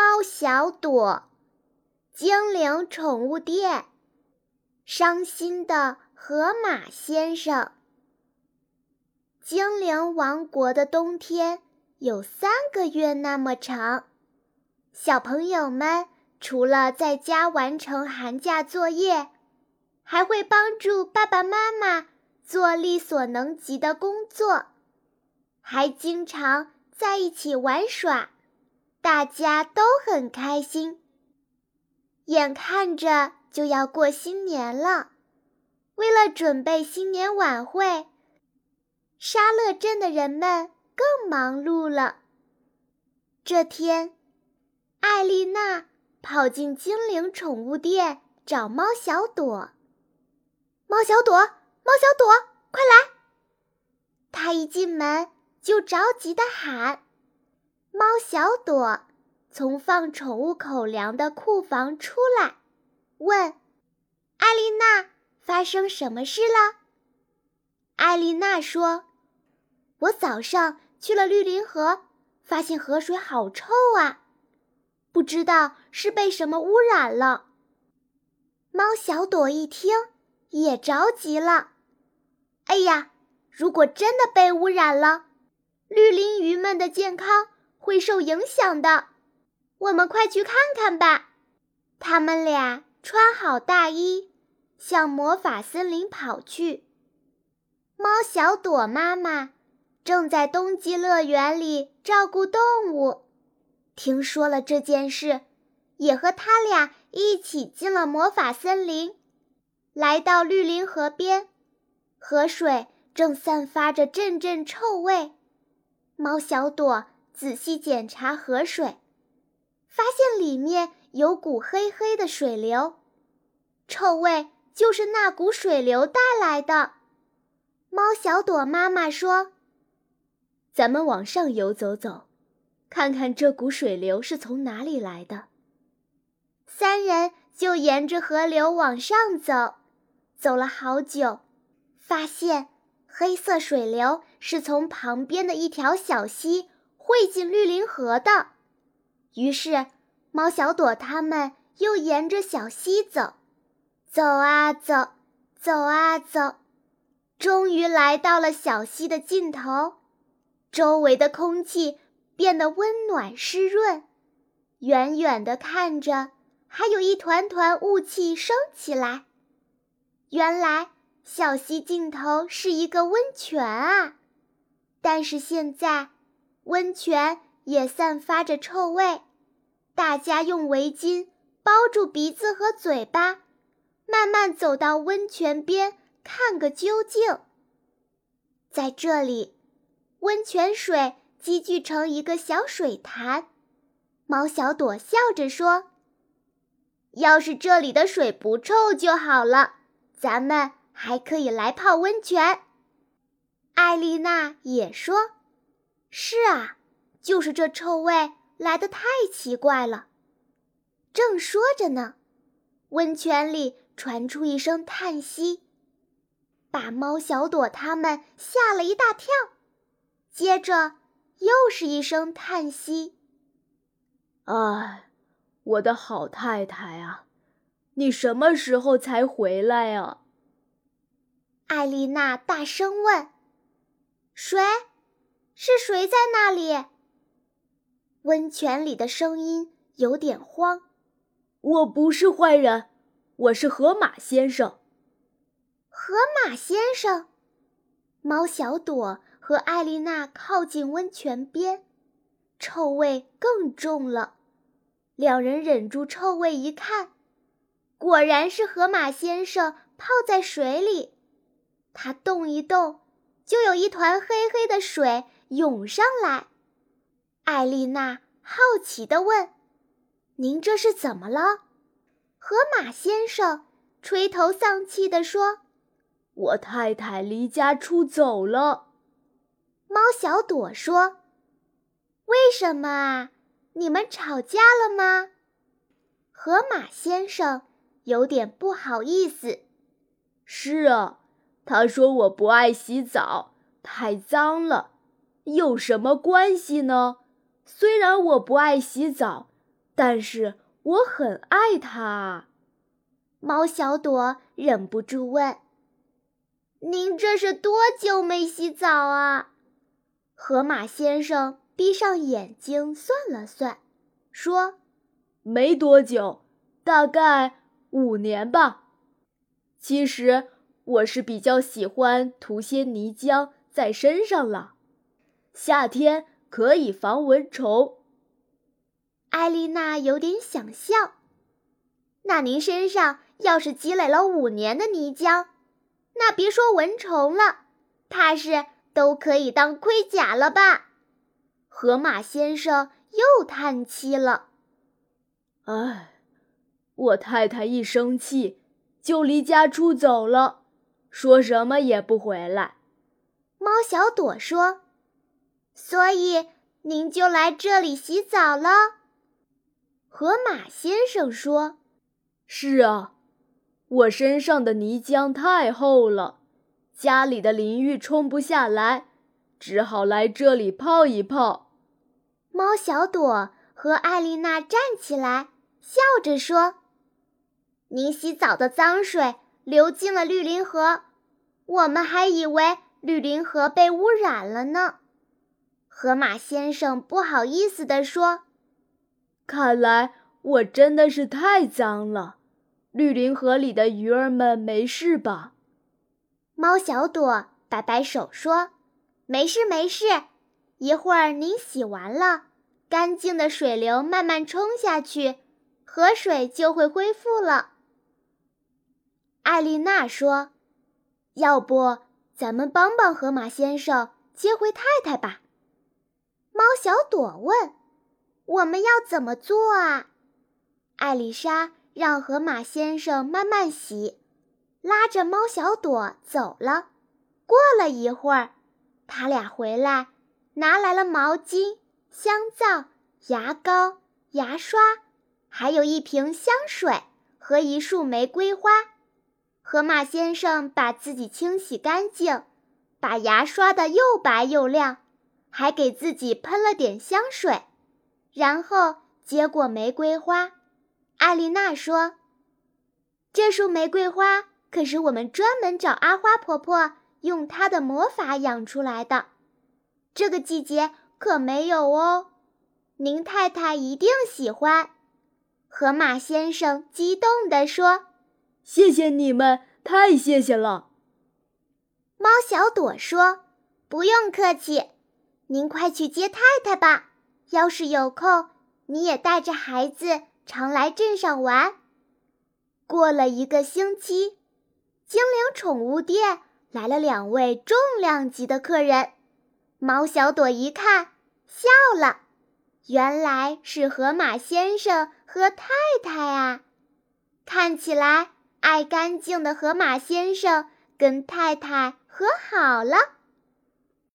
猫小朵，精灵宠物店，伤心的河马先生。精灵王国的冬天有三个月那么长，小朋友们除了在家完成寒假作业，还会帮助爸爸妈妈做力所能及的工作，还经常在一起玩耍。大家都很开心。眼看着就要过新年了，为了准备新年晚会，沙乐镇的人们更忙碌了。这天，艾丽娜跑进精灵宠物店找猫小朵。猫小朵，猫小朵，快来！她一进门就着急地喊。猫小朵从放宠物口粮的库房出来，问：“艾丽娜，发生什么事了？”艾丽娜说：“我早上去了绿林河，发现河水好臭啊，不知道是被什么污染了。”猫小朵一听，也着急了：“哎呀，如果真的被污染了，绿林鱼们的健康……”会受影响的，我们快去看看吧。他们俩穿好大衣，向魔法森林跑去。猫小朵妈妈正在冬季乐园里照顾动物，听说了这件事，也和他俩一起进了魔法森林，来到绿林河边，河水正散发着阵阵臭味。猫小朵。仔细检查河水，发现里面有股黑黑的水流，臭味就是那股水流带来的。猫小朵妈妈说：“咱们往上游走走，看看这股水流是从哪里来的。”三人就沿着河流往上走，走了好久，发现黑色水流是从旁边的一条小溪。汇进绿林河的，于是猫小朵他们又沿着小溪走，走啊走，走啊走，终于来到了小溪的尽头。周围的空气变得温暖湿润，远远的看着，还有一团团雾气升起来。原来小溪尽头是一个温泉啊！但是现在。温泉也散发着臭味，大家用围巾包住鼻子和嘴巴，慢慢走到温泉边看个究竟。在这里，温泉水积聚成一个小水潭。猫小朵笑着说：“要是这里的水不臭就好了，咱们还可以来泡温泉。”艾丽娜也说。是啊，就是这臭味来得太奇怪了。正说着呢，温泉里传出一声叹息，把猫小朵他们吓了一大跳。接着又是一声叹息：“哎，我的好太太啊，你什么时候才回来啊？”艾丽娜大声问：“谁？”是谁在那里？温泉里的声音有点慌。我不是坏人，我是河马先生。河马先生，猫小朵和艾丽娜靠近温泉边，臭味更重了。两人忍住臭味一看，果然是河马先生泡在水里。他动一动，就有一团黑黑的水。涌上来，艾丽娜好奇地问：“您这是怎么了？”河马先生垂头丧气地说：“我太太离家出走了。”猫小朵说：“为什么啊？你们吵架了吗？”河马先生有点不好意思：“是啊，他说我不爱洗澡，太脏了。”有什么关系呢？虽然我不爱洗澡，但是我很爱它。猫小朵忍不住问：“您这是多久没洗澡啊？”河马先生闭上眼睛算了算，说：“没多久，大概五年吧。其实我是比较喜欢涂些泥浆在身上了，夏天可以防蚊虫。”艾丽娜有点想笑。那您身上要是积累了五年的泥浆，那别说蚊虫了，怕是都可以当盔甲了吧？河马先生又叹气了。唉，我太太一生气就离家出走了，说什么也不回来。猫小朵说：“所以您就来这里洗澡了。”河马先生说。是啊，我身上的泥浆太厚了，家里的淋浴冲不下来，只好来这里泡一泡。猫小朵和艾丽娜站起来，笑着说：“您洗澡的脏水流进了绿林河，我们还以为绿林河被污染了呢。”河马先生不好意思地说：“看来我真的是太脏了。”绿林河里的鱼儿们没事吧？猫小朵摆摆手说：“没事，没事。一会儿您洗完了，干净的水流慢慢冲下去，河水就会恢复了。”艾丽娜说：“要不咱们帮帮河马先生接回太太吧？”猫小朵问：“我们要怎么做啊？”艾丽莎。让河马先生慢慢洗，拉着猫小朵走了。过了一会儿，他俩回来，拿来了毛巾、香皂、牙膏、牙刷，还有一瓶香水和一束玫瑰花。河马先生把自己清洗干净，把牙刷的又白又亮，还给自己喷了点香水，然后接过玫瑰花。艾丽娜说：“这束玫瑰花可是我们专门找阿花婆婆用她的魔法养出来的，这个季节可没有哦。您太太一定喜欢。”河马先生激动地说：“谢谢你们，太谢谢了。”猫小朵说：“不用客气，您快去接太太吧。要是有空，你也带着孩子。”常来镇上玩。过了一个星期，精灵宠物店来了两位重量级的客人。毛小朵一看，笑了，原来是河马先生和太太啊！看起来爱干净的河马先生跟太太和好了。